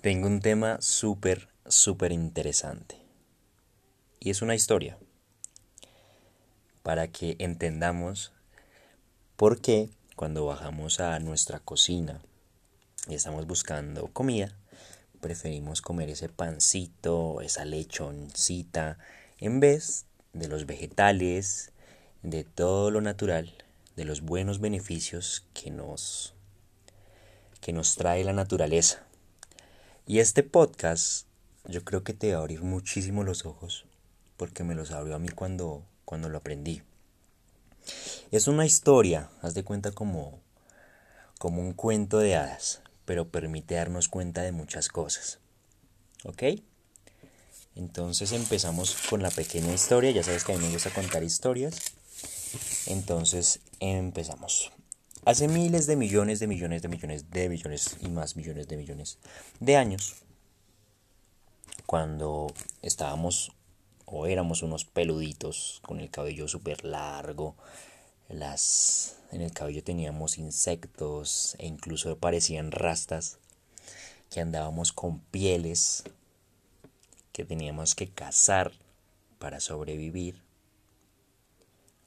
Tengo un tema súper, súper interesante. Y es una historia. Para que entendamos por qué cuando bajamos a nuestra cocina y estamos buscando comida, preferimos comer ese pancito, esa lechoncita, en vez de los vegetales, de todo lo natural, de los buenos beneficios que nos, que nos trae la naturaleza. Y este podcast yo creo que te va a abrir muchísimo los ojos porque me los abrió a mí cuando, cuando lo aprendí. Es una historia, haz de cuenta como, como un cuento de hadas, pero permite darnos cuenta de muchas cosas. ¿Ok? Entonces empezamos con la pequeña historia, ya sabes que a mí me gusta contar historias. Entonces empezamos. Hace miles de millones de millones de millones de millones y más millones de millones de años, cuando estábamos o éramos unos peluditos con el cabello súper largo, las, en el cabello teníamos insectos e incluso parecían rastas, que andábamos con pieles, que teníamos que cazar para sobrevivir,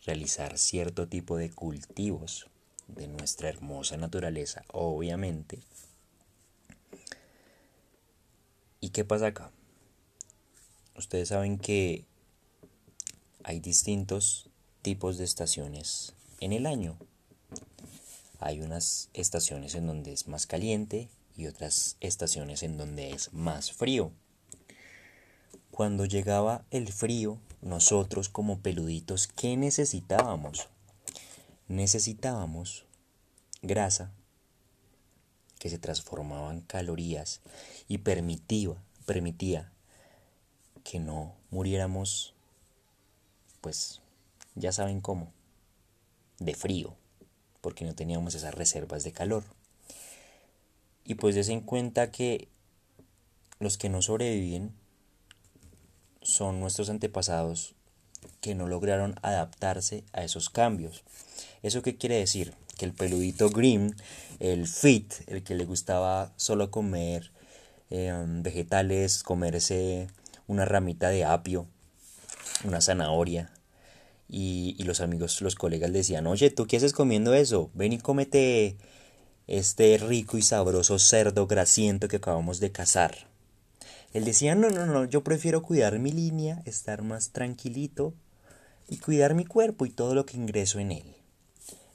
realizar cierto tipo de cultivos de nuestra hermosa naturaleza, obviamente. ¿Y qué pasa acá? Ustedes saben que hay distintos tipos de estaciones en el año. Hay unas estaciones en donde es más caliente y otras estaciones en donde es más frío. Cuando llegaba el frío, nosotros como peluditos, ¿qué necesitábamos? Necesitábamos grasa que se transformaba en calorías y permitía, permitía que no muriéramos, pues ya saben cómo, de frío, porque no teníamos esas reservas de calor. Y pues des en cuenta que los que no sobreviven son nuestros antepasados que no lograron adaptarse a esos cambios. ¿Eso qué quiere decir? Que el peludito green, el fit, el que le gustaba solo comer em, vegetales, comerse una ramita de apio, una zanahoria, y, y, los amigos, los colegas le decían, oye, ¿tú qué haces comiendo eso? Ven y cómete este rico y sabroso cerdo grasiento que acabamos de cazar. Él decía, no, no, no, yo prefiero cuidar mi línea, estar más tranquilito y cuidar mi cuerpo y todo lo que ingreso en él.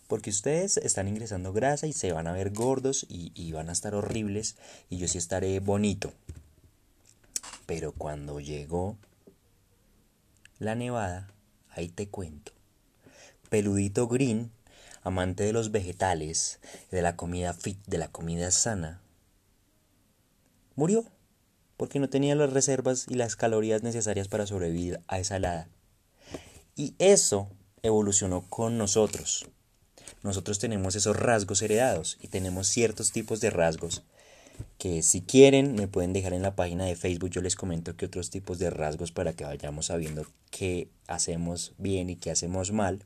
Porque ustedes están ingresando grasa y se van a ver gordos y, y van a estar horribles y yo sí estaré bonito. Pero cuando llegó la nevada, ahí te cuento. Peludito Green, amante de los vegetales, de la comida fit, de la comida sana, murió porque no tenía las reservas y las calorías necesarias para sobrevivir a esa helada. Y eso evolucionó con nosotros. Nosotros tenemos esos rasgos heredados y tenemos ciertos tipos de rasgos que si quieren me pueden dejar en la página de Facebook, yo les comento que otros tipos de rasgos para que vayamos sabiendo qué hacemos bien y qué hacemos mal.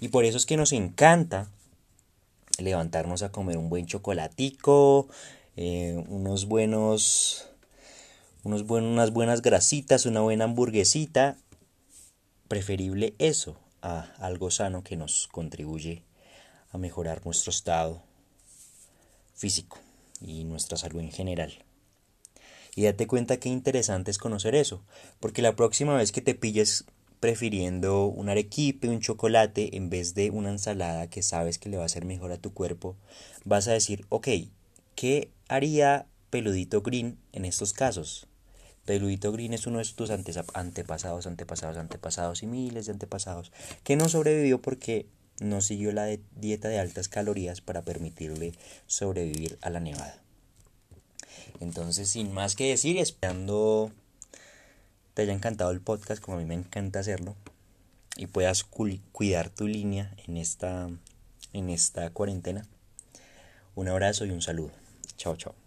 Y por eso es que nos encanta levantarnos a comer un buen chocolatico, eh, unos buenos unas buenas grasitas, una buena hamburguesita. Preferible eso a algo sano que nos contribuye a mejorar nuestro estado físico y nuestra salud en general. Y date cuenta qué interesante es conocer eso, porque la próxima vez que te pilles prefiriendo un arequipe, un chocolate, en vez de una ensalada que sabes que le va a hacer mejor a tu cuerpo, vas a decir, ok, ¿qué haría Peludito Green en estos casos? Peludito Green es uno de tus antepasados, antepasados, antepasados y miles de antepasados que no sobrevivió porque no siguió la dieta de altas calorías para permitirle sobrevivir a la nevada. Entonces, sin más que decir, esperando te haya encantado el podcast como a mí me encanta hacerlo y puedas cuidar tu línea en esta en esta cuarentena. Un abrazo y un saludo. Chao, chao.